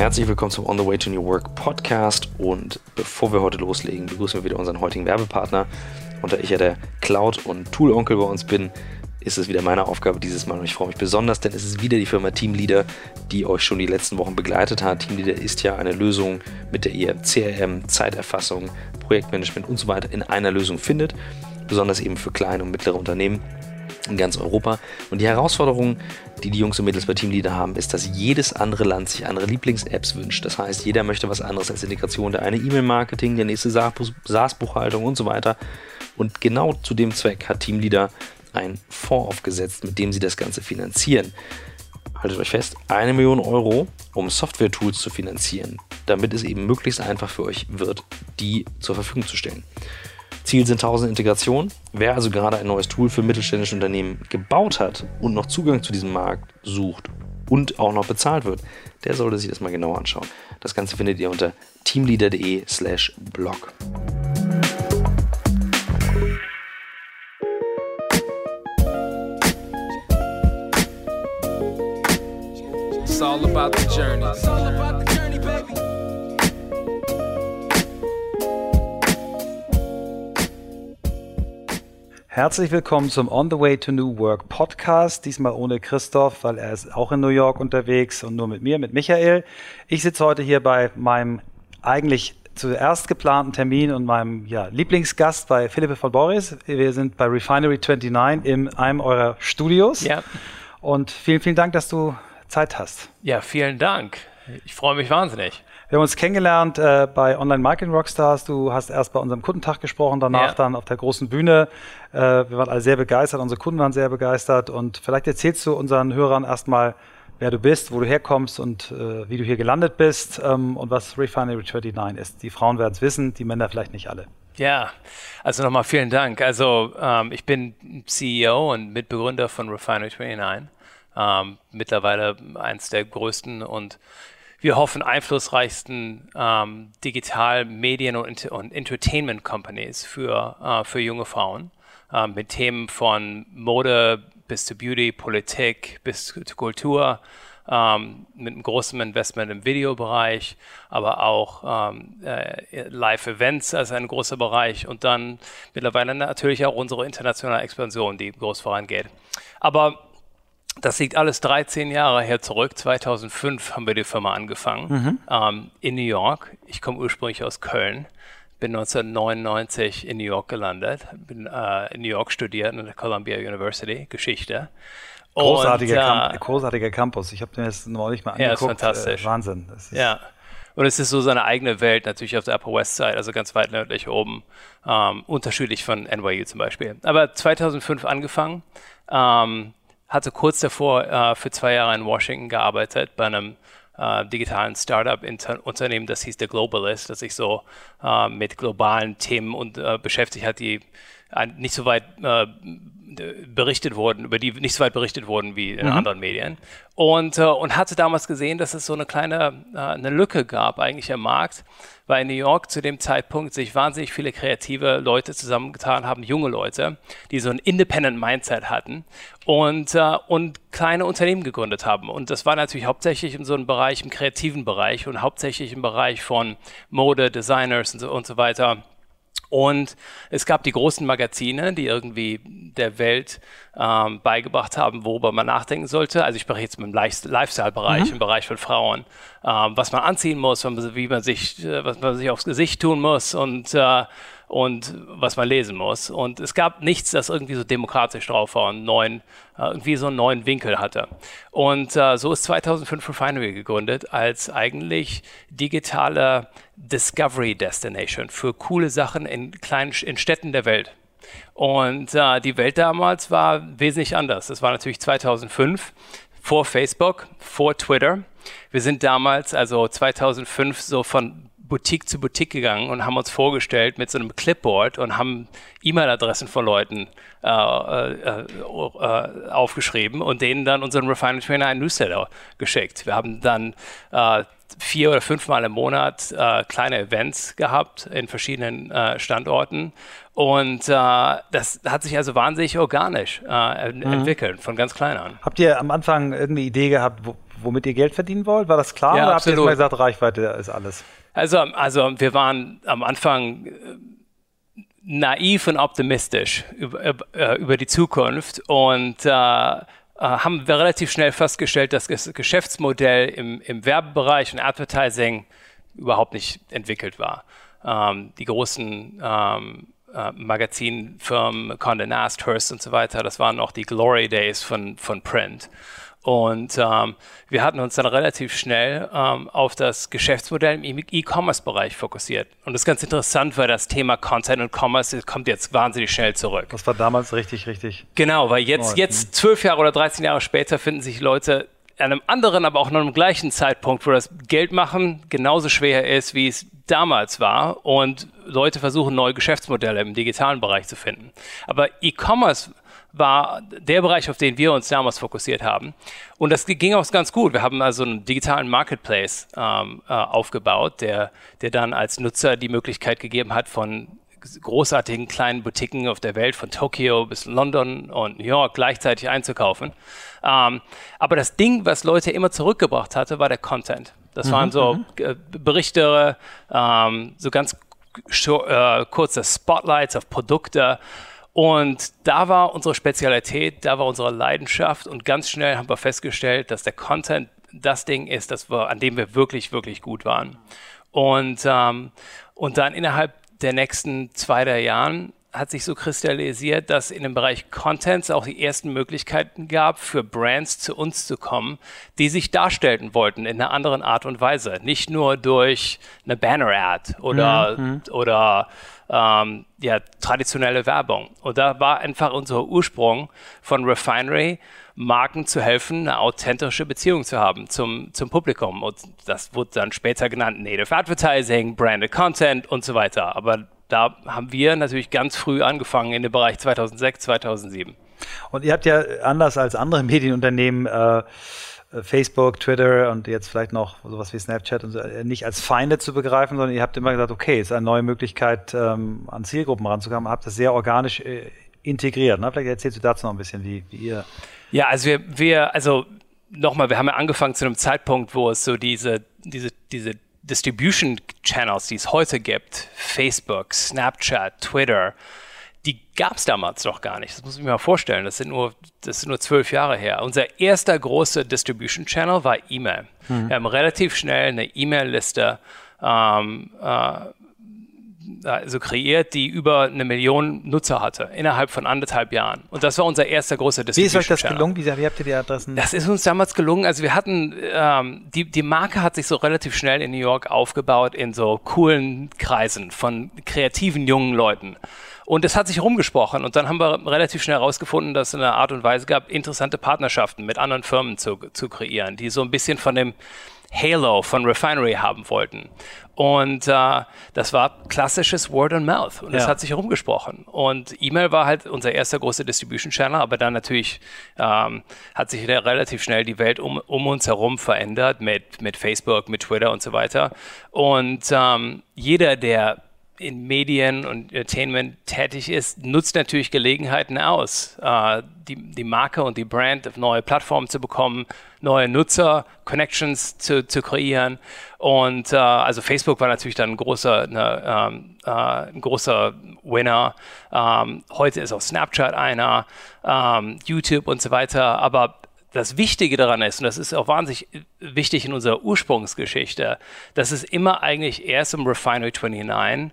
Herzlich willkommen zum On the Way to New Work Podcast und bevor wir heute loslegen, begrüßen wir wieder unseren heutigen Werbepartner. Und da ich ja der Cloud- und Tool-Onkel bei uns bin, ist es wieder meine Aufgabe dieses Mal und ich freue mich besonders, denn es ist wieder die Firma Teamleader, die euch schon die letzten Wochen begleitet hat. Teamleader ist ja eine Lösung, mit der ihr CRM, Zeiterfassung, Projektmanagement und so weiter in einer Lösung findet, besonders eben für kleine und mittlere Unternehmen in ganz Europa. Und die Herausforderung, die die Jungs und Mädels bei Teamleader haben, ist, dass jedes andere Land sich andere Lieblings-Apps wünscht. Das heißt, jeder möchte was anderes als Integration. Der eine E-Mail-Marketing, der nächste SaaS-Buchhaltung und so weiter. Und genau zu dem Zweck hat Teamleader einen Fonds aufgesetzt, mit dem sie das Ganze finanzieren. Haltet euch fest, eine Million Euro, um Software-Tools zu finanzieren, damit es eben möglichst einfach für euch wird, die zur Verfügung zu stellen. Ziel sind 1000 Integrationen. Wer also gerade ein neues Tool für mittelständische Unternehmen gebaut hat und noch Zugang zu diesem Markt sucht und auch noch bezahlt wird, der sollte sich das mal genauer anschauen. Das Ganze findet ihr unter teamleader.de/slash blog. It's all about the journey. Herzlich willkommen zum On the Way to New Work Podcast. Diesmal ohne Christoph, weil er ist auch in New York unterwegs und nur mit mir, mit Michael. Ich sitze heute hier bei meinem eigentlich zuerst geplanten Termin und meinem ja, Lieblingsgast bei Philippe von Boris. Wir sind bei Refinery 29 in einem eurer Studios. Ja. Und vielen, vielen Dank, dass du Zeit hast. Ja, vielen Dank. Ich freue mich wahnsinnig. Wir haben uns kennengelernt äh, bei Online Marketing Rockstars. Du hast erst bei unserem Kundentag gesprochen, danach ja. dann auf der großen Bühne. Äh, wir waren alle sehr begeistert, unsere Kunden waren sehr begeistert. Und vielleicht erzählst du unseren Hörern erstmal, wer du bist, wo du herkommst und äh, wie du hier gelandet bist ähm, und was Refinery 29 ist. Die Frauen werden es wissen, die Männer vielleicht nicht alle. Ja, also nochmal vielen Dank. Also ähm, ich bin CEO und Mitbegründer von Refinery 29. Ähm, mittlerweile eins der größten und wir hoffen, einflussreichsten ähm, Digital-, Medien- und, und Entertainment Companies für, äh, für junge Frauen äh, mit Themen von Mode bis zu Beauty, Politik bis zu Kultur. Ähm, mit einem großen Investment im Videobereich, aber auch ähm, äh, Live-Events als ein großer Bereich und dann mittlerweile natürlich auch unsere internationale Expansion, die groß vorangeht. Aber das liegt alles 13 Jahre her zurück. 2005 haben wir die Firma angefangen mhm. ähm, in New York. Ich komme ursprünglich aus Köln, bin 1999 in New York gelandet, bin äh, in New York studiert an der Columbia University Geschichte. Großartiger, und, äh, großartiger Campus. Ich habe mir das neulich mal angeguckt. Ja, ist fantastisch. Äh, Wahnsinn. Ist ja. Und es ist so seine eigene Welt, natürlich auf der Upper West Side, also ganz weit nördlich oben, ähm, unterschiedlich von NYU zum Beispiel. Aber 2005 angefangen. Ähm, hatte kurz davor äh, für zwei Jahre in Washington gearbeitet bei einem äh, digitalen Startup-Unternehmen, das hieß The Globalist, das sich so äh, mit globalen Themen und, äh, beschäftigt hat, die nicht so weit äh, berichtet wurden, über die nicht so weit berichtet wurden wie in mhm. anderen Medien. Und, äh, und hatte damals gesehen, dass es so eine kleine äh, eine Lücke gab eigentlich im Markt, weil in New York zu dem Zeitpunkt sich wahnsinnig viele kreative Leute zusammengetan haben, junge Leute, die so ein Independent Mindset hatten und, äh, und kleine Unternehmen gegründet haben. Und das war natürlich hauptsächlich in so einem Bereich, im kreativen Bereich und hauptsächlich im Bereich von Mode, Designers und so, und so weiter. Und es gab die großen Magazine, die irgendwie der Welt ähm, beigebracht haben, worüber man nachdenken sollte. Also ich spreche jetzt im Lifestyle-Bereich, mhm. im Bereich von Frauen, ähm, was man anziehen muss, wie man sich, äh, was man sich aufs Gesicht tun muss und äh, und was man lesen muss. Und es gab nichts, das irgendwie so demokratisch drauf war und neuen, äh, irgendwie so einen neuen Winkel hatte. Und äh, so ist 2005 Refinery gegründet als eigentlich digitale Discovery Destination für coole Sachen in kleinen in Städten der Welt. Und äh, die Welt damals war wesentlich anders. Es war natürlich 2005 vor Facebook, vor Twitter. Wir sind damals, also 2005, so von Boutique zu Boutique gegangen und haben uns vorgestellt mit so einem Clipboard und haben E-Mail-Adressen von Leuten äh, äh, äh, aufgeschrieben und denen dann unseren Refinery Trainer einen Newsletter geschickt. Wir haben dann äh, vier oder fünfmal im Monat äh, kleine Events gehabt in verschiedenen äh, Standorten. Und äh, das hat sich also wahnsinnig organisch äh, mhm. entwickelt, von ganz klein an. Habt ihr am Anfang irgendeine Idee gehabt, wo, womit ihr Geld verdienen wollt? War das klar Ja, oder habt ihr absolut. mal gesagt, Reichweite ist alles? Also, also wir waren am Anfang äh, naiv und optimistisch über, über, über die Zukunft und äh, äh, haben wir relativ schnell festgestellt, dass das Geschäftsmodell im, im Werbebereich und Advertising überhaupt nicht entwickelt war. Ähm, die großen ähm, äh, Magazinfirmen, Condé Nast, Hearst und so weiter, das waren auch die Glory Days von, von Print. Und ähm, wir hatten uns dann relativ schnell ähm, auf das Geschäftsmodell im E- E-Commerce-Bereich fokussiert. Und das ist ganz interessant, weil das Thema Content und Commerce kommt jetzt wahnsinnig schnell zurück. Das war damals richtig, richtig. Genau, weil jetzt, jetzt zwölf Jahre oder 13 Jahre später finden sich Leute an einem anderen, aber auch noch am gleichen Zeitpunkt, wo das Geld machen genauso schwer ist, wie es damals war. Und Leute versuchen, neue Geschäftsmodelle im digitalen Bereich zu finden. Aber E-Commerce war der Bereich, auf den wir uns damals fokussiert haben. Und das ging auch ganz gut. Wir haben also einen digitalen Marketplace ähm, äh, aufgebaut, der, der dann als Nutzer die Möglichkeit gegeben hat, von großartigen kleinen Boutiquen auf der Welt, von Tokio bis London und New York gleichzeitig einzukaufen. Ähm, aber das Ding, was Leute immer zurückgebracht hatte, war der Content. Das waren so äh, Berichte, ähm, so ganz äh, kurze Spotlights auf Produkte. Und da war unsere Spezialität, da war unsere Leidenschaft und ganz schnell haben wir festgestellt, dass der Content das Ding ist, das wir, an dem wir wirklich, wirklich gut waren. Und, ähm, und dann innerhalb der nächsten zwei, drei Jahren hat sich so kristallisiert, dass in dem Bereich Contents auch die ersten Möglichkeiten gab, für Brands zu uns zu kommen, die sich darstellen wollten in einer anderen Art und Weise. Nicht nur durch eine Banner-Ad oder, oder ähm, ja, traditionelle Werbung. Und da war einfach unser Ursprung von Refinery, Marken zu helfen, eine authentische Beziehung zu haben zum, zum Publikum. Und das wurde dann später genannt Native Advertising, Branded Content und so weiter. Aber da haben wir natürlich ganz früh angefangen in dem Bereich 2006, 2007. Und ihr habt ja anders als andere Medienunternehmen äh, Facebook, Twitter und jetzt vielleicht noch sowas wie Snapchat und so, äh, nicht als Feinde zu begreifen, sondern ihr habt immer gesagt, okay, es ist eine neue Möglichkeit, ähm, an Zielgruppen ranzukommen, habt das sehr organisch äh, integriert. Ne? Vielleicht erzählst du dazu noch ein bisschen, wie, wie ihr. Ja, also wir, wir also nochmal, wir haben ja angefangen zu einem Zeitpunkt, wo es so diese, diese, diese Distribution Channels, die es heute gibt, Facebook, Snapchat, Twitter, die gab es damals noch gar nicht. Das muss ich mir mal vorstellen. Das sind nur, das sind nur zwölf Jahre her. Unser erster großer Distribution Channel war E-Mail. Wir haben relativ schnell eine E-Mail-Liste ähm, äh, also kreiert, die über eine Million Nutzer hatte, innerhalb von anderthalb Jahren. Und das war unser erster großer Wie Distribution ist euch das Channel. gelungen? Wie, wie habt ihr die Adressen? Das ist uns damals gelungen. Also wir hatten, ähm, die, die Marke hat sich so relativ schnell in New York aufgebaut in so coolen Kreisen von kreativen jungen Leuten. Und es hat sich rumgesprochen und dann haben wir relativ schnell herausgefunden, dass es eine Art und Weise gab, interessante Partnerschaften mit anderen Firmen zu, zu kreieren, die so ein bisschen von dem Halo von Refinery haben wollten. Und äh, das war klassisches Word and Mouth. Und das Ja. hat sich herumgesprochen. Und E-Mail war halt unser erster großer Distribution Channel, aber dann natürlich ähm, hat sich relativ schnell die Welt um, um uns herum verändert mit, mit Facebook, mit Twitter und so weiter. Und ähm, jeder, der in Medien und Entertainment tätig ist, nutzt natürlich Gelegenheiten aus, äh, die, die Marke und die Brand auf neue Plattformen zu bekommen, neue Nutzer, Connections zu, zu kreieren. Und äh, also Facebook war natürlich dann ein großer, ne, ähm, äh, ein großer Winner. Ähm, heute ist auch Snapchat einer, ähm, YouTube und so weiter. Aber das Wichtige daran ist, und das ist auch wahnsinnig wichtig in unserer Ursprungsgeschichte, dass es immer eigentlich erst im Refinery 29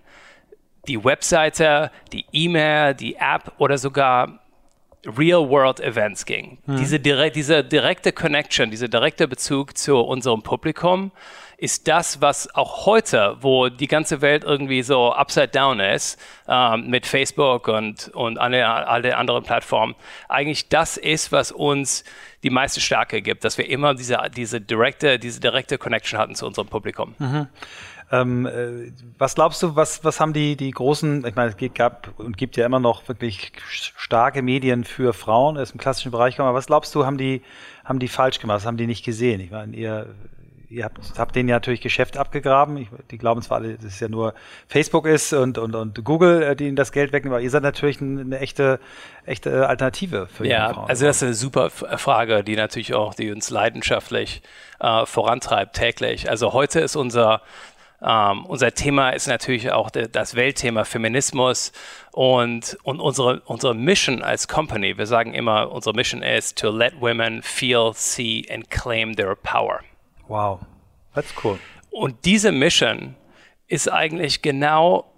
die Webseite, die E-Mail, die App oder sogar Real-World-Events ging. Diese, direk diese direkte Connection, dieser direkte Bezug zu unserem Publikum ist das, was auch heute, wo die ganze Welt irgendwie so upside down ist, ähm, mit Facebook und, und alle, alle anderen Plattformen, eigentlich das ist, was uns die meiste Stärke gibt, dass wir immer diese, diese, direkte, diese direkte Connection hatten zu unserem Publikum. Ähm, äh, was glaubst du, was, was haben die, die großen, ich meine, es gab und gibt ja immer noch wirklich starke Medien für Frauen, ist im klassischen Bereich aber was glaubst du, haben die, haben die falsch gemacht, was haben die nicht gesehen? Ich meine, ihr, ihr habt, habt denen ja natürlich Geschäft abgegraben. Ich, die glauben zwar alle, dass es ja nur Facebook ist und, und, und Google, äh, die ihnen das Geld wegnehmen, aber ihr seid natürlich eine, eine echte, echte Alternative für Ja, Frauen. also das ist eine super Frage, die natürlich auch, die uns leidenschaftlich äh, vorantreibt täglich. Also heute ist unser ähm, unser Thema ist natürlich auch de, das Weltthema Feminismus und, und unsere, unsere Mission als Company. Wir sagen immer, unsere Mission ist to let women feel, see and claim their power. Wow, that's cool. Und diese Mission ist eigentlich genau,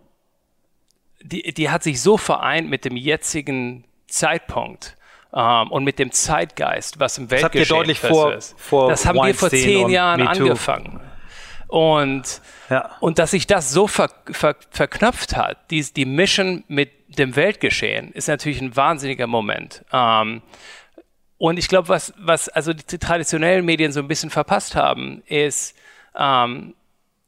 die, die hat sich so vereint mit dem jetzigen Zeitpunkt. Um, ähm, und mit dem Zeitgeist, was im Weltgeschehen das habt ihr deutlich vor, ist. Vor das haben wir vor zehn Jahren angefangen. Und, ja. und dass sich das so ver, ver, verknüpft hat, die, die Mission mit dem Weltgeschehen, ist natürlich ein wahnsinniger Moment. Um, ähm, und ich glaube, was, was also die traditionellen Medien so ein bisschen verpasst haben, ist, ähm,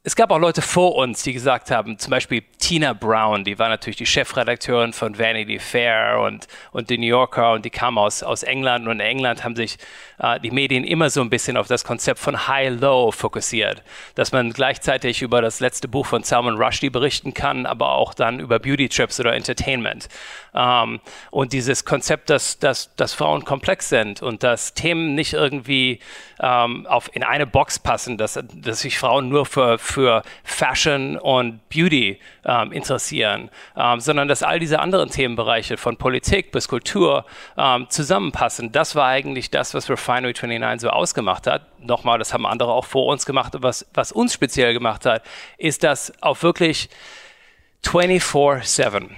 es gab auch Leute vor uns, die gesagt haben, zum Beispiel Tina Brown, die war natürlich die Chefredakteurin von Vanity Fair und, und The New Yorker und die kam aus, aus England und in England haben sich äh, die Medien immer so ein bisschen auf das Konzept von High-Low fokussiert, dass man gleichzeitig über das letzte Buch von Salman Rushdie berichten kann, aber auch dann über Beauty-Trips oder Entertainment. Ähm, und dieses Konzept, dass, dass, dass Frauen komplex sind und dass Themen nicht irgendwie ähm, auf, in eine Box passen, dass, dass sich Frauen nur für, für Fashion und Beauty ähm, interessieren, ähm, sondern dass all diese anderen Themenbereiche von Politik bis Kultur ähm, zusammenpassen. Das war eigentlich das, was Refinery 29 so ausgemacht hat. Nochmal, das haben andere auch vor uns gemacht, was, was uns speziell gemacht hat, ist das auf wirklich 24-7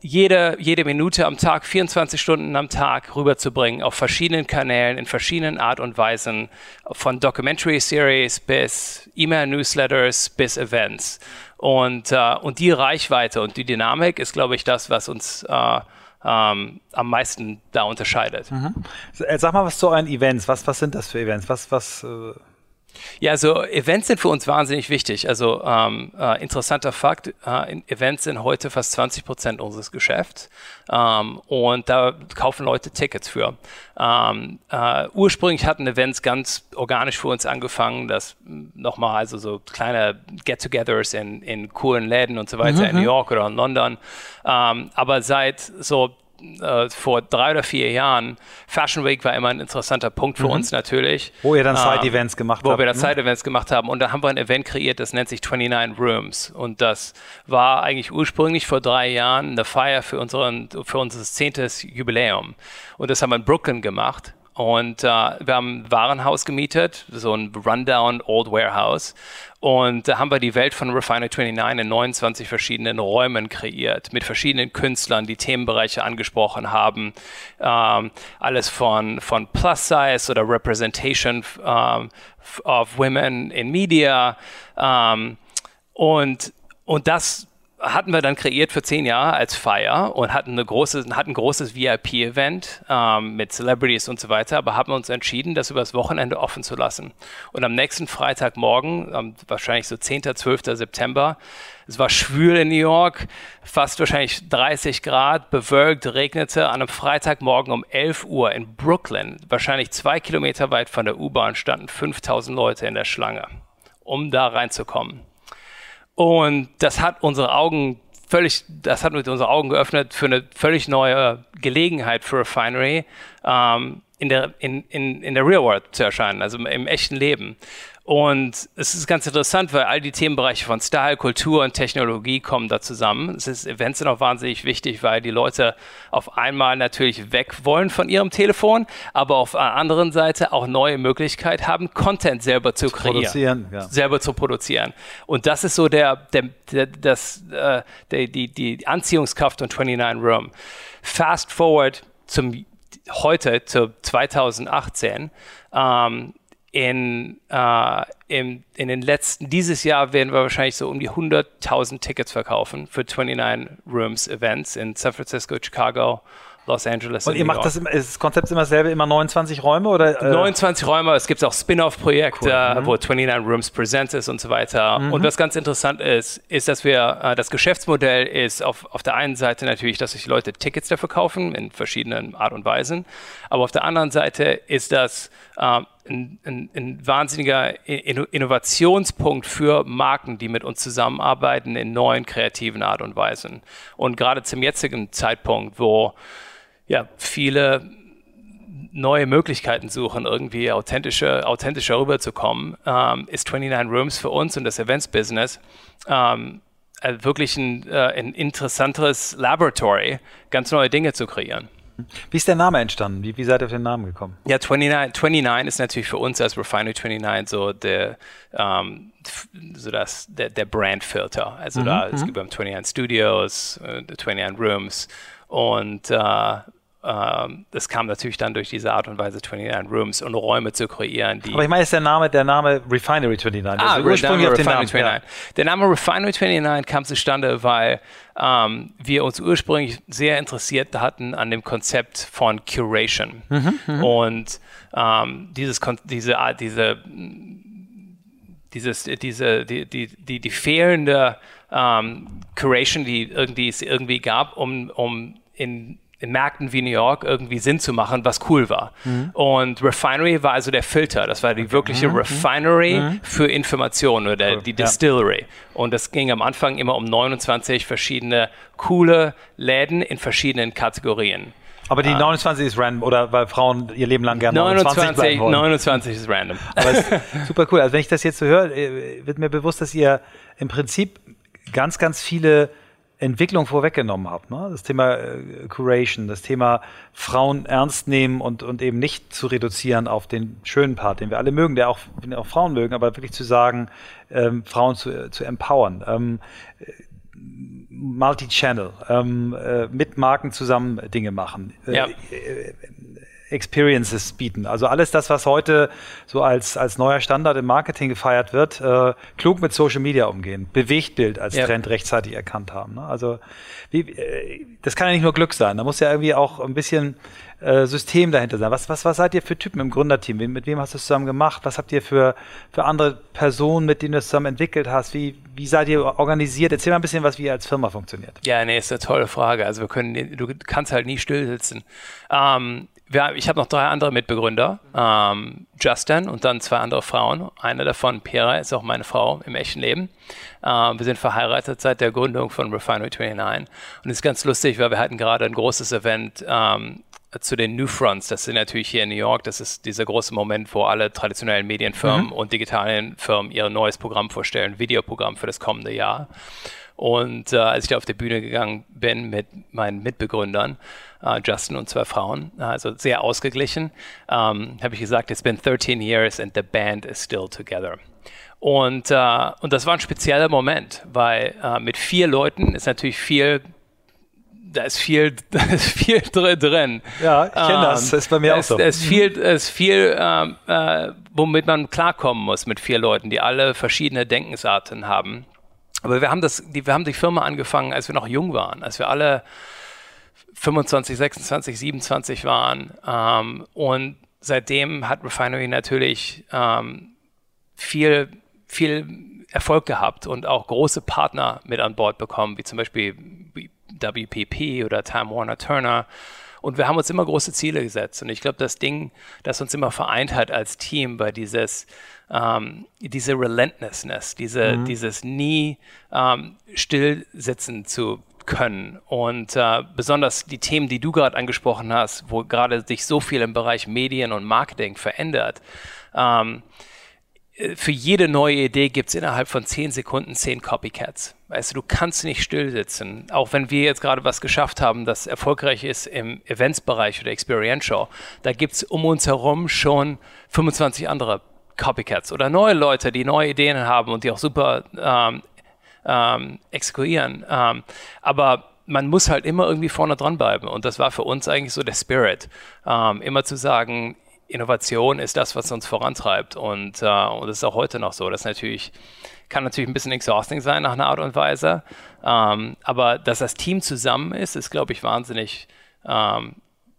jede, jede Minute am Tag, 24 Stunden am Tag rüberzubringen auf verschiedenen Kanälen, in verschiedenen Art und Weisen, von Documentary Series bis E-Mail-Newsletters bis Events. Und, äh, und die Reichweite und die Dynamik ist, glaube ich, das, was uns äh, ähm, am meisten da unterscheidet. Mhm. Sag mal was zu euren Events. Was, was sind das für Events? Was, was äh ja, also Events sind für uns wahnsinnig wichtig. Also ähm, äh, interessanter Fakt, äh, Events sind heute fast 20 Prozent unseres Geschäfts ähm, und da kaufen Leute Tickets für. Ähm, äh, ursprünglich hatten Events ganz organisch für uns angefangen, dass nochmal also so kleine Get-togethers in, in coolen Läden und so weiter mhm. in New York oder in London. Ähm, aber seit so äh, vor drei oder vier Jahren, Fashion Week war immer ein interessanter Punkt für mhm. uns natürlich. Wo ihr dann Side-Events ähm, gemacht wo habt. Wo wir dann ne? Side-Events gemacht haben. Und da haben wir ein Event kreiert, das nennt sich 29 Rooms. Und das war eigentlich ursprünglich vor drei Jahren eine Feier für, unseren, für unser zehntes Jubiläum. Und das haben wir in Brooklyn gemacht. Und äh, wir haben ein Warenhaus gemietet, so ein Rundown Old Warehouse. Und da haben wir die Welt von Refiner 29 in 29 verschiedenen Räumen kreiert, mit verschiedenen Künstlern, die Themenbereiche angesprochen haben. Ähm, alles von, von Plus Size oder Representation ähm, of Women in Media. Ähm, und, und das hatten wir dann kreiert für zehn Jahre als Feier und hatten, eine große, hatten ein großes VIP-Event ähm, mit Celebrities und so weiter, aber haben uns entschieden, das übers Wochenende offen zu lassen. Und am nächsten Freitagmorgen, ähm, wahrscheinlich so 10., 12. September, es war schwül in New York, fast wahrscheinlich 30 Grad, bewölkt, regnete. An einem Freitagmorgen um 11 Uhr in Brooklyn, wahrscheinlich zwei Kilometer weit von der U-Bahn, standen 5000 Leute in der Schlange, um da reinzukommen. Und das hat unsere Augen völlig, das hat mit unsere Augen geöffnet für eine völlig neue Gelegenheit für Refinery, ähm, in der, in, in, in der Real World zu erscheinen, also im echten Leben. Und es ist ganz interessant, weil all die Themenbereiche von Style, Kultur und Technologie kommen da zusammen. Es ist, Events sind auch wahnsinnig wichtig, weil die Leute auf einmal natürlich weg wollen von ihrem Telefon, aber auf der anderen Seite auch neue Möglichkeit haben, Content selber zu, zu kreieren, ja. selber zu produzieren. Und das ist so der, der, der das, äh, der, die, die Anziehungskraft von 29 Room. Fast forward zum heute zu 2018. Ähm, in, äh, in, in den letzten, dieses Jahr werden wir wahrscheinlich so um die 100.000 Tickets verkaufen für 29 Rooms Events in San Francisco, Chicago, Los Angeles. Und ihr macht das, immer, ist das Konzept immer dasselbe, immer 29 Räume oder? Äh? 29 Räume, es gibt auch Spin-off-Projekte, cool. mhm. wo 29 Rooms Presents ist und so weiter. Mhm. Und was ganz interessant ist, ist, dass wir, äh, das Geschäftsmodell ist auf, auf der einen Seite natürlich, dass sich Leute Tickets dafür kaufen in verschiedenen Art und Weisen. Aber auf der anderen Seite ist das, äh, ein, ein, ein, wahnsinniger Innovationspunkt für Marken, die mit uns zusammenarbeiten in neuen kreativen Art und Weisen. Und gerade zum jetzigen Zeitpunkt, wo ja viele neue Möglichkeiten suchen, irgendwie authentischer, authentischer rüberzukommen, ähm, ist 29 Rooms für uns und das Events-Business ähm, äh, wirklich ein, äh, ein interessantes Laboratory, ganz neue Dinge zu kreieren. Wie ist der Name entstanden? Wie, wie seid ihr auf den Namen gekommen? Ja, 29, 29 ist natürlich für uns als Refinery 29 so der, ähm, so das, der, der Brandfilter. Also mhm, da, es mhm. gibt 29 Studios, äh, 29 Rooms und äh, ähm, das kam natürlich dann durch diese Art und Weise 29 Rooms und Räume zu kreieren. Die Aber ich meine, ist der Name, der Name Refinery 29. Ah, also ursprünglich den Namen. 29. Ja. Der Name Refinery 29 kam zustande, weil ähm, wir uns ursprünglich sehr interessiert hatten an dem Konzept von Curation. Mhm, mhm. und ähm, dieses, diese, diese, dieses, diese, die, die, die, die fehlende ähm, Curation, die irgendwie es irgendwie gab, um, um in in Märkten wie New York irgendwie Sinn zu machen, was cool war. Mhm. Und Refinery war also der Filter. Das war die wirkliche mhm. Refinery mhm. für Informationen oder cool. die Distillery. Ja. Und das ging am Anfang immer um 29 verschiedene coole Läden in verschiedenen Kategorien. Aber die 29 ah. ist random, oder weil Frauen ihr Leben lang gerne 29, 29 wollen. 29 ist random. Aber ist super cool. Also wenn ich das jetzt so höre, äh, wird mir bewusst, dass ihr im Prinzip ganz, ganz viele Entwicklung vorweggenommen habt. Ne? Das Thema äh, Curation, das Thema Frauen ernst nehmen und, und eben nicht zu reduzieren auf den schönen Part, den wir alle mögen, der auch, den auch Frauen mögen, aber wirklich zu sagen, ähm, Frauen zu, zu empowern. Ähm, Multi-Channel, ähm, äh, mit Marken zusammen Dinge machen. Äh, ja. Experiences bieten. Also alles das, was heute so als, als neuer Standard im Marketing gefeiert wird, äh, klug mit Social Media umgehen, Bewegtbild als ja. Trend rechtzeitig erkannt haben. Ne? Also wie, äh, das kann ja nicht nur Glück sein, da muss ja irgendwie auch ein bisschen äh, System dahinter sein. Was, was, was seid ihr für Typen im Gründerteam? Mit wem hast du es zusammen gemacht? Was habt ihr für, für andere Personen, mit denen du es zusammen entwickelt hast? Wie, wie seid ihr organisiert? Erzähl mal ein bisschen, was wie ihr als Firma funktioniert. Ja, nee, ist eine tolle Frage. Also wir können, du kannst halt nie still sitzen. Ähm, wir, ich habe noch drei andere Mitbegründer, ähm, Justin und dann zwei andere Frauen. Eine davon, Pera, ist auch meine Frau im echten Leben. Ähm, wir sind verheiratet seit der Gründung von Refinery 29 und es ist ganz lustig, weil wir hatten gerade ein großes Event ähm, zu den New Fronts. Das sind natürlich hier in New York. Das ist dieser große Moment, wo alle traditionellen Medienfirmen mhm. und digitalen Firmen ihr neues Programm vorstellen, Videoprogramm für das kommende Jahr. Und äh, als ich da auf die Bühne gegangen bin mit meinen Mitbegründern, äh, Justin und zwei Frauen, also sehr ausgeglichen, ähm, habe ich gesagt, it's been 13 years and the band is still together. Und, äh, und das war ein spezieller Moment, weil äh, mit vier Leuten ist natürlich viel da ist viel, da ist viel drin. Ja, ich kenne ähm, das. Das ist bei mir auch so. Es ist viel, es ist viel ähm, äh, womit man klarkommen muss mit vier Leuten, die alle verschiedene Denkensarten haben. Aber wir haben, das, die, wir haben die Firma angefangen, als wir noch jung waren, als wir alle 25, 26, 27 waren. Ähm, und seitdem hat Refinery natürlich ähm, viel, viel Erfolg gehabt und auch große Partner mit an Bord bekommen, wie zum Beispiel WPP oder Time Warner Turner. Und wir haben uns immer große Ziele gesetzt. Und ich glaube, das Ding, das uns immer vereint hat als Team, war dieses, ähm, diese Relentlessness, diese, mhm. dieses nie ähm, still sitzen zu können. Und äh, besonders die Themen, die du gerade angesprochen hast, wo gerade sich so viel im Bereich Medien und Marketing verändert. Ähm, für jede neue Idee gibt es innerhalb von zehn Sekunden zehn Copycats. Weißt du, du kannst nicht still sitzen. Auch wenn wir jetzt gerade was geschafft haben, das erfolgreich ist im Eventsbereich oder Experiential, da gibt es um uns herum schon 25 andere Copycats oder neue Leute, die neue Ideen haben und die auch super ähm, ähm, exekutieren. Ähm, aber man muss halt immer irgendwie vorne dran bleiben. Und das war für uns eigentlich so der Spirit. Ähm, immer zu sagen, Innovation ist das, was uns vorantreibt. Und, äh, und das ist auch heute noch so. Das natürlich, kann natürlich ein bisschen exhausting sein nach einer Art und Weise. Ähm, aber dass das Team zusammen ist, ist, glaube ich, wahnsinnig ähm,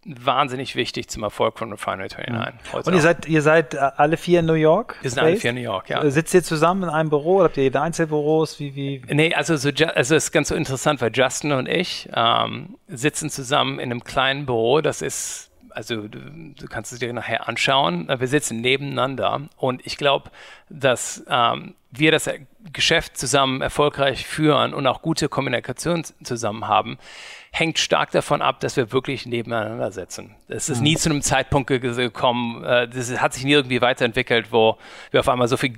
wahnsinnig wichtig zum Erfolg von Refinery 29. Mhm. Und ihr seid, ihr seid äh, alle vier in New York? Wir sind alle vier in New York, ja. Äh, sitzt ihr zusammen in einem Büro oder habt ihr jede Einzelbüros? Wie, wie? Nee, also, so, also es ist ganz so interessant, weil Justin und ich ähm, sitzen zusammen in einem kleinen Büro, das ist also du, du, kannst es dir nachher anschauen. Wir sitzen nebeneinander und ich glaube, dass ähm, wir das Geschäft zusammen erfolgreich führen und auch gute Kommunikation zusammen haben, hängt stark davon ab, dass wir wirklich nebeneinander sitzen. Es ist mhm. nie zu einem Zeitpunkt gekommen, äh, das hat sich nie irgendwie weiterentwickelt, wo wir auf einmal so viel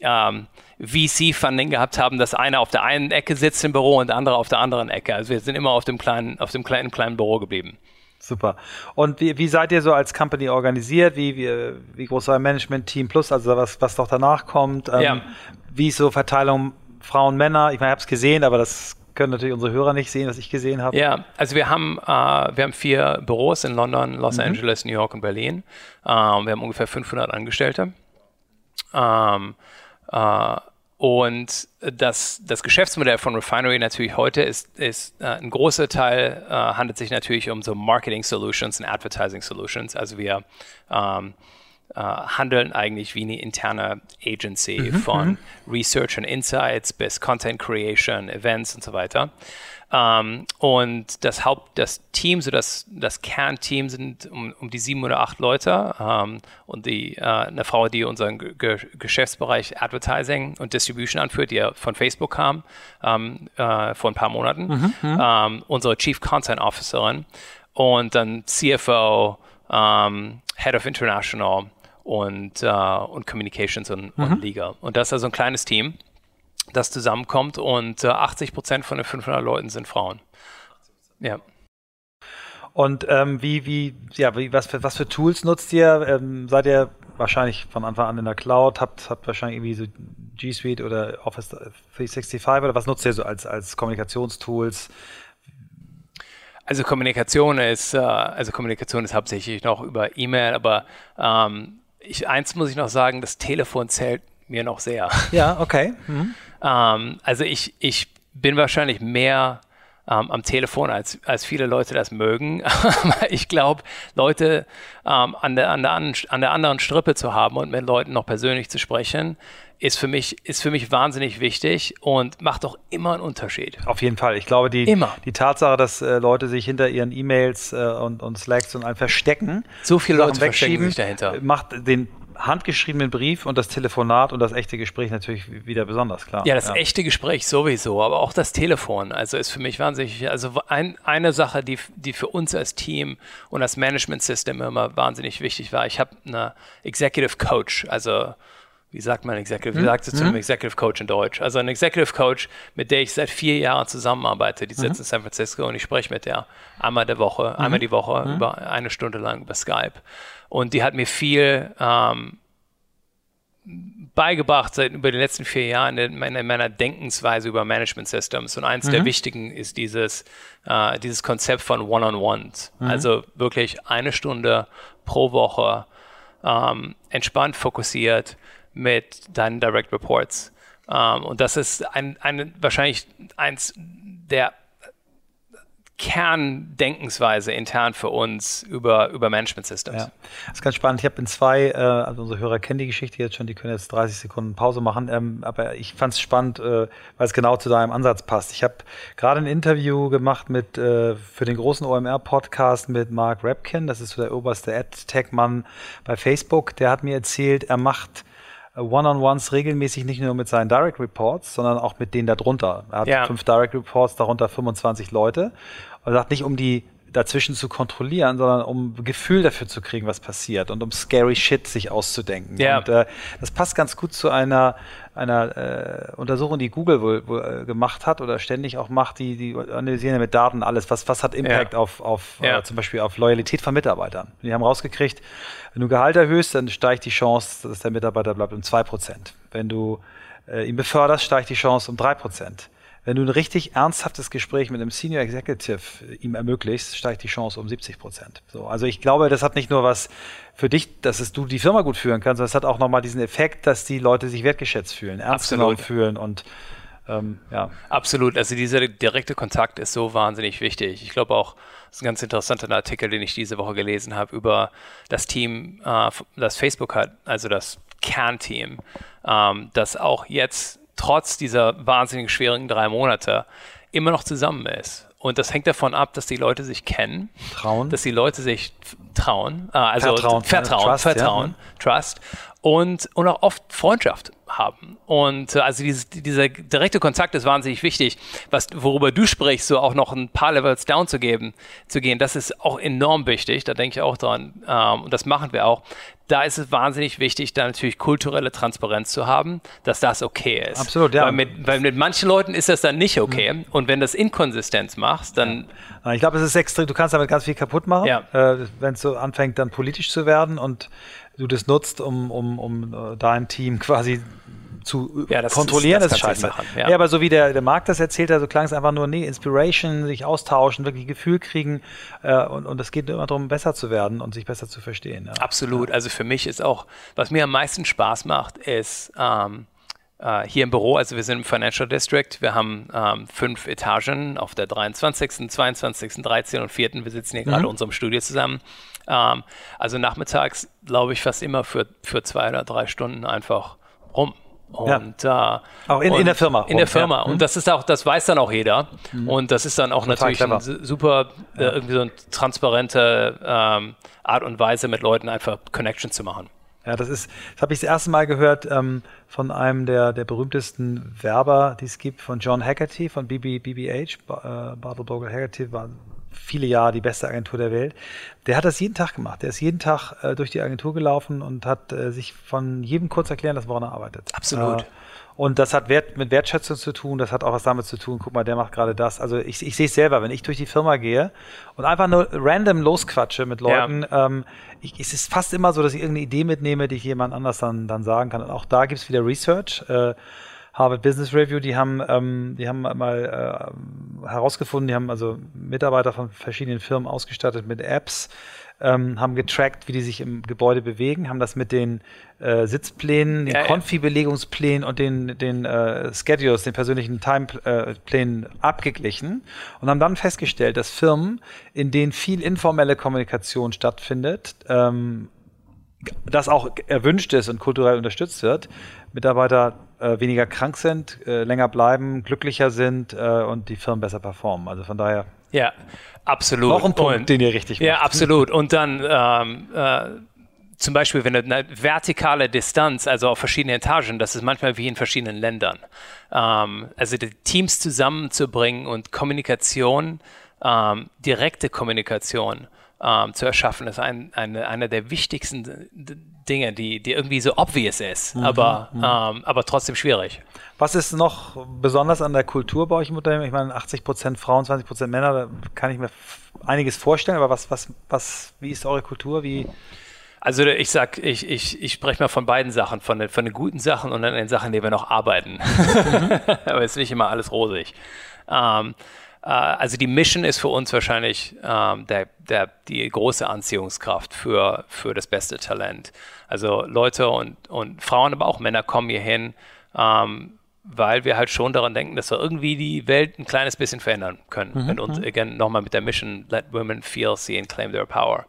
ähm, VC-Funding gehabt haben, dass einer auf der einen Ecke sitzt im Büro und der andere auf der anderen Ecke. Also wir sind immer auf dem kleinen, auf dem kleinen, kleinen Büro geblieben. Super. Und wie, wie seid ihr so als Company organisiert? Wie, wie, wie groß ist euer Management-Team plus, also was, was doch danach kommt? Ähm, ja. Wie ist so Verteilung Frauen, Männer? Ich meine, ich habe es gesehen, aber das können natürlich unsere Hörer nicht sehen, was ich gesehen habe. Ja, also wir haben, äh, wir haben vier Büros in London, Los mhm. Angeles, New York und Berlin. Ähm, wir haben ungefähr 500 Angestellte. Ähm, äh, und das, das Geschäftsmodell von Refinery natürlich heute ist, ist äh, ein großer Teil, äh, handelt sich natürlich um so Marketing Solutions und Advertising Solutions. Also wir ähm, äh, handeln eigentlich wie eine interne Agency mhm, von mhm. Research and Insights bis Content Creation, Events und so weiter. Ähm, und das Haupt, das Team, so das, das Kernteam sind um, um die sieben oder acht Leute ähm, und die, äh, eine Frau, die unseren Ge Geschäftsbereich Advertising und Distribution anführt, die ja von Facebook kam ähm, äh, vor ein paar Monaten, mhm, mhm. ähm, unsere Chief Content Officerin und dann CFO, ähm, Head of International und, äh, und Communications und, mhm. und Liga. Und das ist also ein kleines Team das zusammenkommt und äh, 80 Prozent von den 500 Leuten sind Frauen. Ja. Und ähm, wie, wie, ja, wie, was, für, was für Tools nutzt ihr? Ähm, seid ihr wahrscheinlich von Anfang an in der Cloud, habt, habt wahrscheinlich irgendwie so G Suite oder Office 365 oder was nutzt ihr so als, als Kommunikationstools? Also Kommunikation ist, äh, also Kommunikation ist hauptsächlich noch über E-Mail, aber ähm, ich, eins muss ich noch sagen, das Telefon zählt mir noch sehr. Ja, okay. Mhm. Ähm, also ich, ich bin wahrscheinlich mehr ähm, am Telefon, als, als viele Leute das mögen. ich glaube, Leute ähm, an, der, an, der, an der anderen Strippe zu haben und mit Leuten noch persönlich zu sprechen, ist für mich, ist für mich wahnsinnig wichtig und macht doch immer einen Unterschied. Auf jeden Fall. Ich glaube, die, immer. die Tatsache, dass äh, Leute sich hinter ihren E-Mails äh, und, und Slacks und allem verstecken, so viele Leute wegschieben, sich dahinter. macht den handgeschriebenen Brief und das Telefonat und das echte Gespräch natürlich wieder besonders klar. Ja, das ja. echte Gespräch sowieso, aber auch das Telefon. Also ist für mich wahnsinnig, also ein, eine Sache, die, die für uns als Team und das Management System immer wahnsinnig wichtig war. Ich habe eine Executive Coach, also wie sagt man Executive, wie hm? sagt es zu einem hm? Executive Coach in Deutsch? Also ein Executive Coach, mit der ich seit vier Jahren zusammenarbeite. Die sitzt mhm. in San Francisco und ich spreche mit der einmal der Woche, mhm. einmal die Woche, mhm. über eine Stunde lang über Skype. Und die hat mir viel ähm, beigebracht seit über die letzten vier Jahren in meiner, in meiner Denkensweise über Management Systems. Und eins mhm. der wichtigen ist dieses, äh, dieses Konzept von One-on-Ones. Mhm. Also wirklich eine Stunde pro Woche ähm, entspannt fokussiert mit deinen Direct Reports. Ähm, und das ist ein, ein, wahrscheinlich eins der Kerndenkensweise intern für uns über, über Management Systems. Ja, das ist ganz spannend. Ich habe in zwei, äh, also unsere Hörer kennen die Geschichte jetzt schon, die können jetzt 30 Sekunden Pause machen, ähm, aber ich fand es spannend, äh, weil es genau zu deinem Ansatz passt. Ich habe gerade ein Interview gemacht mit äh, für den großen OMR-Podcast mit Mark Rapkin, das ist so der oberste Ad-Tech-Mann bei Facebook. Der hat mir erzählt, er macht One-on-Ones regelmäßig nicht nur mit seinen Direct Reports, sondern auch mit denen darunter. Er hat ja. fünf Direct Reports, darunter 25 Leute. Und er sagt nicht, um die dazwischen zu kontrollieren, sondern um Gefühl dafür zu kriegen, was passiert und um scary shit sich auszudenken. Ja. Und äh, das passt ganz gut zu einer einer äh, Untersuchung, die Google wohl, wohl äh, gemacht hat oder ständig auch macht, die, die analysieren ja mit Daten alles, was, was hat Impact ja. auf, auf ja. äh, zum Beispiel auf Loyalität von Mitarbeitern. Die haben rausgekriegt, wenn du Gehalt erhöhst, dann steigt die Chance, dass der Mitarbeiter bleibt um 2%. Wenn du äh, ihn beförderst, steigt die Chance um 3% wenn du ein richtig ernsthaftes Gespräch mit einem Senior Executive ihm ermöglichst, steigt die Chance um 70 Prozent. So, also ich glaube, das hat nicht nur was für dich, dass es du die Firma gut führen kannst, sondern es hat auch nochmal diesen Effekt, dass die Leute sich wertgeschätzt fühlen, ernst genommen fühlen und ähm, ja. Absolut. Also dieser direkte Kontakt ist so wahnsinnig wichtig. Ich glaube auch, das ist ein ganz interessanter Artikel, den ich diese Woche gelesen habe über das Team, äh, das Facebook hat, also das Kernteam, ähm, das auch jetzt trotz dieser wahnsinnig schwierigen drei Monate immer noch zusammen ist Und das hängt davon ab, dass die Leute sich kennen, Trauen. dass die Leute sich trauen, äh, also Vertrauen. Vertrauen, Trust, Vertrauen, Trust und, und auch oft Freundschaft haben. Und äh, also dieses, dieser direkte Kontakt ist wahnsinnig wichtig. Was, worüber du sprichst, so auch noch ein paar Levels down zu geben, zu gehen, das ist auch enorm wichtig. Da denke ich auch dran. Ähm, und das machen wir auch. Da ist es wahnsinnig wichtig, da natürlich kulturelle Transparenz zu haben, dass das okay ist. Absolut, ja. Weil mit, weil mit manchen Leuten ist das dann nicht okay. Mhm. Und wenn das Inkonsistenz machst, dann. Ich glaube, es ist extrem, du kannst damit ganz viel kaputt machen, Ja. äh, wenn es so anfängt, dann politisch zu werden und du das nutzt, um, um, um äh, dein Team quasi zu Ja, das kontrollieren, ist- das, das ist scheiße. machen, ja. ja. aber so wie der, der Marc das erzählt hat, so klang es einfach nur, nee, Inspiration, sich austauschen, wirklich Gefühl kriegen äh, und, und es geht immer darum, besser zu werden und sich besser zu verstehen. Ja. Absolut. Also für mich ist auch, was mir am meisten Spaß macht, ist ähm, äh, hier im Büro, also wir sind im Financial District, wir haben ähm, fünf Etagen auf der 23., 22., 13. und 4. Wir sitzen hier gerade in unserem Studio zusammen. Ähm, also nachmittags glaube ich fast immer für, für zwei oder drei Stunden einfach rum. Und, äh, Auch in- in und der Firma In der Firma. ja. Mhm. Und das ist auch, das weiß dann auch jeder. Und das ist dann auch Total natürlich eine clever. super, äh, irgendwie so eine transparente ähm, Art und Weise, mit Leuten einfach Connection zu machen. Ja, das ist, das habe ich das erste Mal gehört ähm, von einem der, der berühmtesten Werber, die es gibt, von John Haggerty von BB, BBH. Äh, Bartle Bogle Haggerty war viele Jahre die beste Agentur der Welt. Der hat das jeden Tag gemacht. Der ist jeden Tag äh, durch die Agentur gelaufen und hat äh, sich von jedem kurz erklären lassen, woran er arbeitet. Absolut. Äh, und das hat Wert, mit Wertschätzung zu tun, das hat auch was damit zu tun, guck mal, der macht gerade das. Also ich, ich sehe es selber, wenn ich durch die Firma gehe und einfach nur random losquatsche mit Leuten, ähm, ich, es ist fast immer so, dass ich irgendeine Idee mitnehme, die ich jemand anders dann, dann sagen kann. Und auch da gibt es wieder Research. Äh, Harvard Business Review, die haben, ähm, die haben mal äh, herausgefunden, die haben also Mitarbeiter von verschiedenen Firmen ausgestattet mit Apps, ähm, haben getrackt, wie die sich im Gebäude bewegen, haben das mit den äh, Sitzplänen, den Ja. Konfi-Belegungsplänen und den, den äh, Schedules, den persönlichen Timeplänen abgeglichen und haben dann festgestellt, dass Firmen, in denen viel informelle Kommunikation stattfindet, ähm, das auch erwünscht ist und kulturell unterstützt wird, Mitarbeiter äh, weniger krank sind, äh, länger bleiben, glücklicher sind äh, und die Firmen besser performen. Also von daher Ja, absolut. noch ein Punkt, Und- den ihr richtig Ja, macht. absolut. Und dann ähm, äh, zum Beispiel, wenn eine vertikale Distanz, also auf verschiedenen Etagen, das ist manchmal wie in verschiedenen Ländern. Ähm, also die Teams zusammenzubringen und Kommunikation, ähm, direkte Kommunikation ähm, zu erschaffen, ist ein, eine, einer der wichtigsten Dinge, die, die irgendwie so obvious ist, aber, ähm, aber trotzdem schwierig. Was ist noch besonders an der Kultur bei euch im Unternehmen? Ich meine, 80% Frauen, 20% Männer, da kann ich mir einiges vorstellen, aber was, was, was, wie ist eure Kultur? Wie, Also ich sag, ich, ich, ich spreche mal von beiden Sachen, von den, von den guten Sachen und dann den Sachen, die wir noch arbeiten. Aber es ist nicht immer alles rosig. Ähm, äh, also die Mission ist für uns wahrscheinlich ähm, der, der, die große Anziehungskraft für, für das beste Talent. Also Leute und, und Frauen, aber auch Männer kommen hier hin, ähm, weil wir halt schon daran denken, dass wir irgendwie die Welt ein kleines bisschen verändern können. Mit uns, again, nochmal mit der Mission, let women feel, see and claim their power.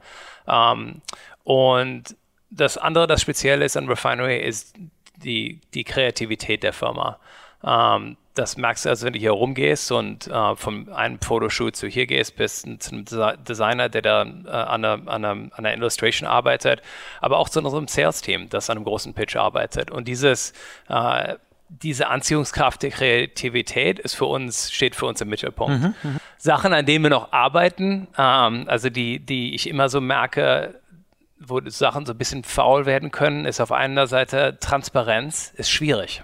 Ähm, und das andere, das speziell ist an Refinery, ist die, die Kreativität der Firma. Ähm, das merkst du also, wenn du hier rumgehst und äh, von einem Fotoshoot zu hier gehst, bis zu einem Desi- Designer, der da äh, an, einer, an, einer, an einer Illustration arbeitet, aber auch zu unserem Sales-Team, das an einem großen Pitch arbeitet. Und dieses, äh, diese Anziehungskraft der Kreativität ist für uns, steht für uns im Mittelpunkt. Sachen, an denen wir noch arbeiten, ähm, also die, die ich immer so merke, wo Sachen so ein bisschen faul werden können, ist auf einer Seite Transparenz ist schwierig.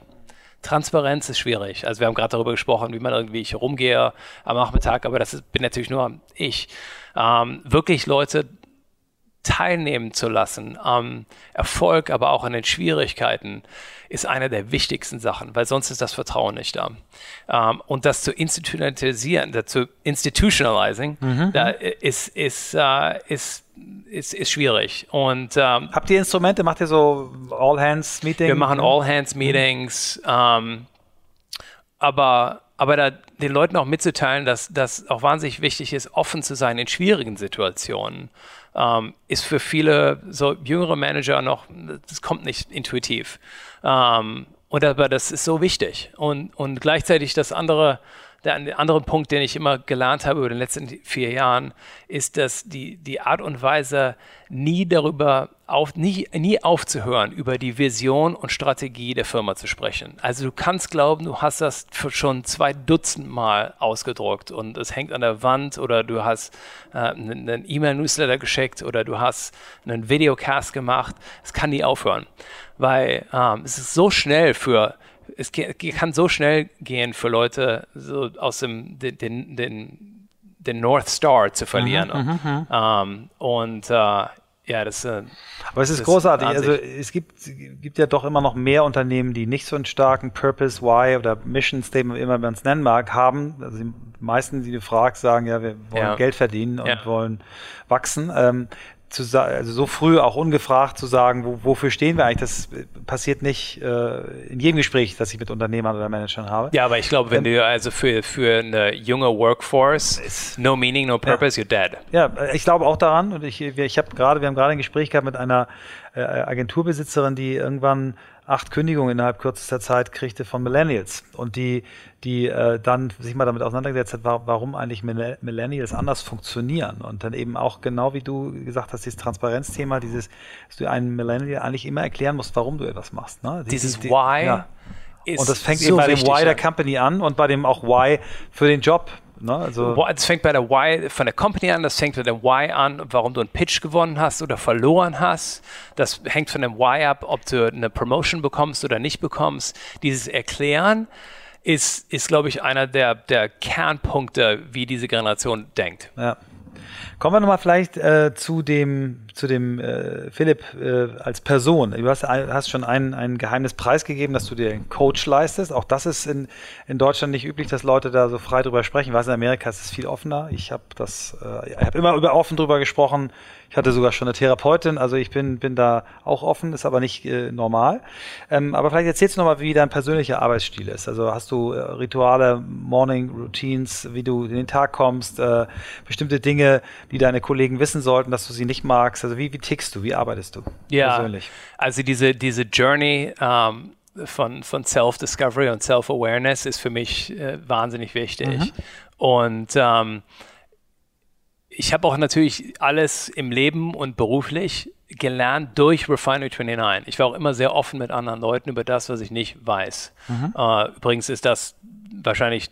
Transparenz ist schwierig. Also wir haben gerade darüber gesprochen, wie man irgendwie hier rumgehe am Nachmittag, aber das ist, bin natürlich nur ich. Ähm, wirklich Leute teilnehmen zu lassen am Erfolg, aber auch an den Schwierigkeiten, ist eine der wichtigsten Sachen, weil sonst ist das Vertrauen nicht da. Ähm, und das zu institutionalisieren, zu institutionalizing, da ist, ist, äh, ist, ist, ist schwierig. Und ähm, habt ihr Instrumente? Macht ihr so All-Hands-Meetings? wir machen All-Hands-Meetings, ähm, aber, aber da den Leuten auch mitzuteilen, dass das auch wahnsinnig wichtig ist, offen zu sein in schwierigen Situationen, ähm, ist für viele so jüngere Manager noch, das kommt nicht intuitiv. Ähm, und aber das ist so wichtig. Und, und gleichzeitig das andere, der andere Punkt, den ich immer gelernt habe über die letzten vier Jahren, ist, dass die, die Art und Weise, nie darüber auf, nie, nie aufzuhören, über die Vision und Strategie der Firma zu sprechen. Also du kannst glauben, du hast das schon zwei Dutzend Mal ausgedruckt und es hängt an der Wand oder du hast äh, einen E-Mail-Newsletter geschickt oder du hast einen Videocast gemacht. Es kann nie aufhören, weil ähm, es ist so schnell für es kann so schnell gehen für Leute so aus dem den, den, den, North Star zu verlieren. Mhm, mhm, mhm. ähm, und äh, ja, das. Äh, Aber es ist großartig. Also es gibt, gibt ja doch immer noch mehr Unternehmen, die nicht so einen starken Purpose, Why oder Mission Statement, wie immer man es nennen mag, haben. Also die meisten, die du fragst, sagen ja, wir wollen ja. Geld verdienen und ja. wollen wachsen. Ähm, zu also so früh auch ungefragt zu sagen, wo, wofür stehen wir eigentlich, das passiert nicht äh, in jedem Gespräch, das ich mit Unternehmern oder Managern habe. Ja, aber ich glaube, wenn ähm, du also für, für eine junge Workforce, no meaning, no purpose, ja. you're dead. Ja, ich glaube auch daran und ich, ich habe gerade, wir haben gerade ein Gespräch gehabt mit einer äh, Agenturbesitzerin, die irgendwann acht Kündigungen innerhalb kürzester Zeit kriegte von Millennials und die, die äh, dann sich mal damit auseinandergesetzt hat, warum eigentlich Millennials anders funktionieren und dann eben auch genau wie du gesagt hast, dieses Transparenzthema, dieses, dass du einen Millennial eigentlich immer erklären musst, warum du etwas machst. Ne? Die, dieses die, Why. Ja. und das fängt so eben bei dem Why der Company an und bei dem auch Why für den Job. Ne? Also es fängt bei der Why von der Company an, das fängt bei der Why an, warum du einen Pitch gewonnen hast oder verloren hast. Das hängt von dem Why ab, ob du eine Promotion bekommst oder nicht bekommst. Dieses Erklären ist, ist glaube ich, einer der, der Kernpunkte, wie diese Generation denkt. Ja. Kommen wir nochmal vielleicht äh, zu dem, zu dem äh, Philipp äh, als Person. Du hast, hast schon ein, ein Geheimnis preisgegeben, dass du dir einen Coach leistest. Auch das ist in, in Deutschland nicht üblich, dass Leute da so frei drüber sprechen. Weiß, in Amerika ist es viel offener. Ich habe das, äh, ich habe immer über offen drüber gesprochen. Ich hatte sogar schon eine Therapeutin, also ich bin, bin da auch offen, ist aber nicht äh, normal. Ähm, aber vielleicht erzählst du nochmal, wie dein persönlicher Arbeitsstil ist. Also hast du äh, Rituale, Morning Routines, wie du in den Tag kommst, äh, bestimmte Dinge, die deine Kollegen wissen sollten, dass du sie nicht magst. Also wie, wie tickst du, wie arbeitest du ja, persönlich? Also diese, diese Journey, ähm von, von Self-Discovery und Self-Awareness ist für mich äh, wahnsinnig wichtig. Mhm. Und ähm, ich habe auch natürlich alles im Leben und beruflich gelernt durch Refinery 29. Ich war auch immer sehr offen mit anderen Leuten über das, was ich nicht weiß. Mhm. Uh, übrigens ist das wahrscheinlich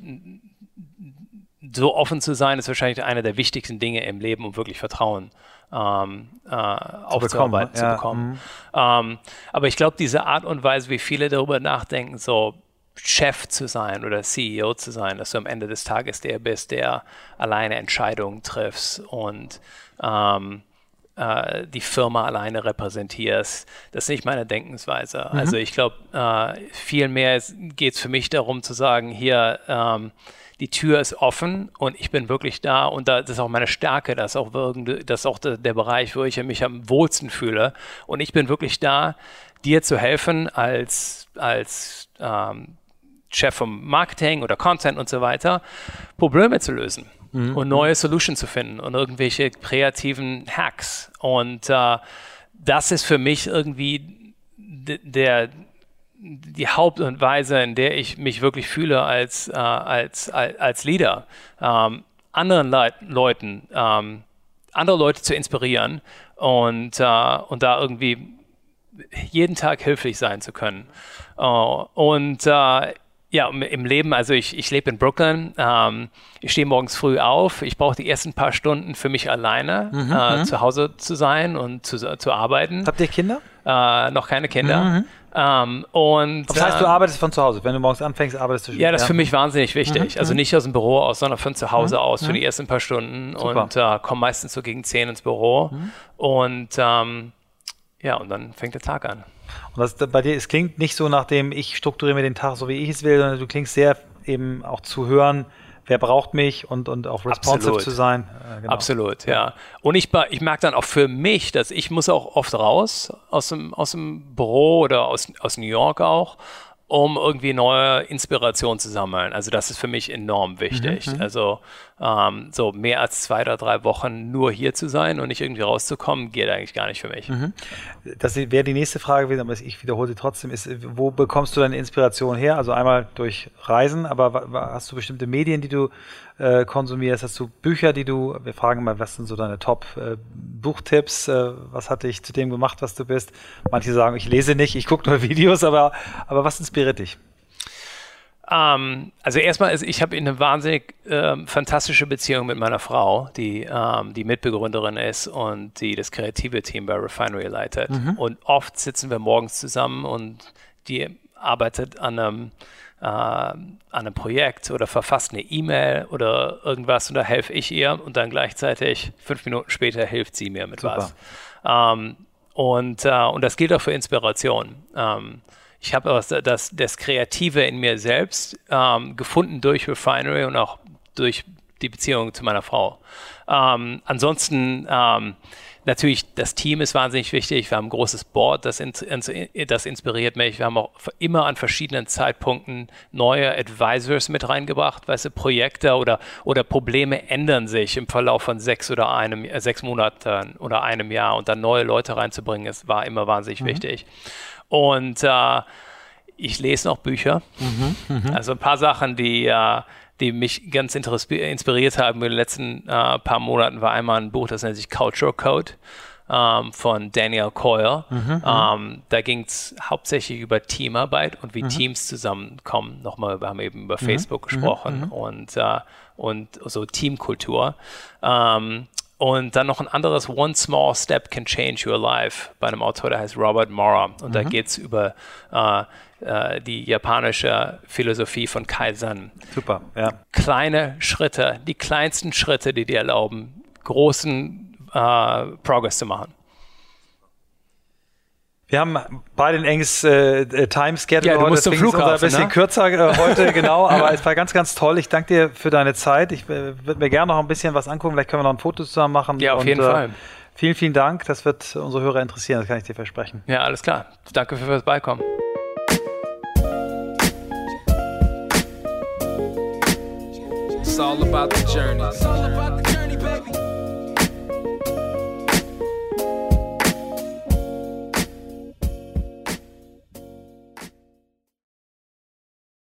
so offen zu sein, ist wahrscheinlich einer der wichtigsten Dinge im Leben, um wirklich Vertrauen ähm, äh, aufzuarbeiten, zu bekommen. Mhm. Ähm, aber ich glaube, diese Art und Weise, wie viele darüber nachdenken, so Chef zu sein oder CEO zu sein, dass du am Ende des Tages der bist, der alleine Entscheidungen triffst und ähm, äh, die Firma alleine repräsentierst. Das ist nicht meine Denkensweise. Mhm. Also ich glaube, äh, vielmehr geht es für mich darum zu sagen, hier, ähm, die Tür ist offen und ich bin wirklich da und da, das ist auch meine Stärke, das ist auch, das ist auch der, der Bereich, wo ich mich am wohlsten fühle und ich bin wirklich da, dir zu helfen als, als ähm, Chef vom Marketing oder Content und so weiter, Probleme zu lösen mhm. und neue Solutions zu finden und irgendwelche kreativen Hacks. Und äh, das ist für mich irgendwie der, die Haupt- und Weise, in der ich mich wirklich fühle als, äh, als, als, als Leader, ähm, anderen Le Leuten, ähm, andere Leute zu inspirieren und, äh, und da irgendwie jeden Tag hilflich sein zu können. Uh, und uh, ja, im Leben, also ich, ich lebe in Brooklyn. Ähm, ich stehe morgens früh auf. Ich brauche die ersten paar Stunden für mich alleine, mhm, äh, mhm. zu Hause zu sein und zu, zu arbeiten. Habt ihr Kinder? Äh, noch keine Kinder. Mhm. Ähm, und, das heißt, du ähm, arbeitest von zu Hause. Wenn du morgens anfängst, arbeitest du schon. Ja, das ist für mich wahnsinnig wichtig. Mhm, also mhm. nicht aus dem Büro aus, sondern von zu Hause mhm, aus für die ersten paar Stunden Super. und äh, komme meistens so gegen 10 ins Büro. Und ähm, ja, und dann fängt der Tag an. Und das bei dir, es klingt nicht so nach dem, ich strukturiere mir den Tag so, wie ich es will, sondern du klingst sehr eben auch zu hören, wer braucht mich und, und auch responsive Absolut. zu sein. Äh, genau. Absolut, ja. Und ich, ich merke dann auch für mich, dass ich muss auch oft raus aus dem, aus dem Büro oder aus, aus New York auch um irgendwie neue Inspiration zu sammeln. Also das ist für mich enorm wichtig. Mhm, mhm. also ähm, so mehr als zwei oder drei Wochen nur hier zu sein und nicht irgendwie rauszukommen, geht eigentlich gar nicht für mich. Mhm. Das wäre die nächste Frage gewesen, aber ich wiederhole sie trotzdem, ist, wo bekommst du deine Inspiration her? Also einmal durch Reisen, aber hast du bestimmte Medien, die du äh, konsumierst? Hast du Bücher, die du, wir fragen mal, was sind so deine Top-Buchtipps? Äh, äh, was hat dich zu dem gemacht, was du bist? Manche sagen, ich lese nicht, ich gucke nur Videos, aber, aber was inspiriert dich? Ähm, also erstmal, also ich habe eine wahnsinnig ähm, fantastische Beziehung mit meiner Frau, die ähm, die Mitbegründerin ist und die das kreative Team bei Refinery leitet. Mhm. Und oft sitzen wir morgens zusammen und die arbeitet an einem, an einem Projekt oder verfasst eine E-Mail oder irgendwas und da helfe ich ihr und dann gleichzeitig fünf Minuten später hilft sie mir mit Super. was. Ähm, und, äh, und das gilt auch für Inspiration. Ähm, ich habe das, das, das Kreative in mir selbst ähm, gefunden durch Refinery und auch durch die Beziehung zu meiner Frau. Ähm, ansonsten ähm, natürlich, das Team ist wahnsinnig wichtig. Wir haben ein großes Board, das, in, das inspiriert mich. Wir haben auch immer an verschiedenen Zeitpunkten neue Advisors mit reingebracht. Weißt du, Projekte oder, oder Probleme ändern sich im Verlauf von sechs oder einem, äh, sechs Monaten oder einem Jahr und dann neue Leute reinzubringen, ist, war immer wahnsinnig mhm. wichtig. Und äh, ich lese noch Bücher. Mhm, mh. Also ein paar Sachen, die, äh, die mich ganz inspiriert haben in den letzten äh, paar Monaten, war einmal ein Buch, das nennt sich Culture Code. Ähm, von Daniel Coyle. Mhm, mhm. ähm, da ging es hauptsächlich über Teamarbeit und wie mhm. Teams zusammenkommen. Nochmal, wir haben eben über mhm. Facebook mhm. gesprochen und, äh, und so Teamkultur. Ähm, und dann noch ein anderes One Small Step Can Change Your Life bei einem Autor, der heißt Robert Mora. Und mhm. da geht es über äh, äh, die japanische Philosophie von Kaizen. Super, ja. Kleine Schritte, die kleinsten Schritte, die dir erlauben, großen äh, Progress zu machen. Wir haben beide ein enges äh, äh Time-Schedule ja, heute, deswegen ist unser ein bisschen ne? kürzer äh, heute, genau, aber es war ganz, ganz toll. Ich danke dir für deine Zeit. Ich äh, würde mir gerne noch ein bisschen was angucken, vielleicht können wir noch ein Foto zusammen machen. Ja, auf und, jeden äh, Fall. Vielen, vielen Dank, das wird unsere Hörer interessieren, das kann ich dir versprechen. Ja, alles klar. Danke für das Beikommen. It's all about the journey.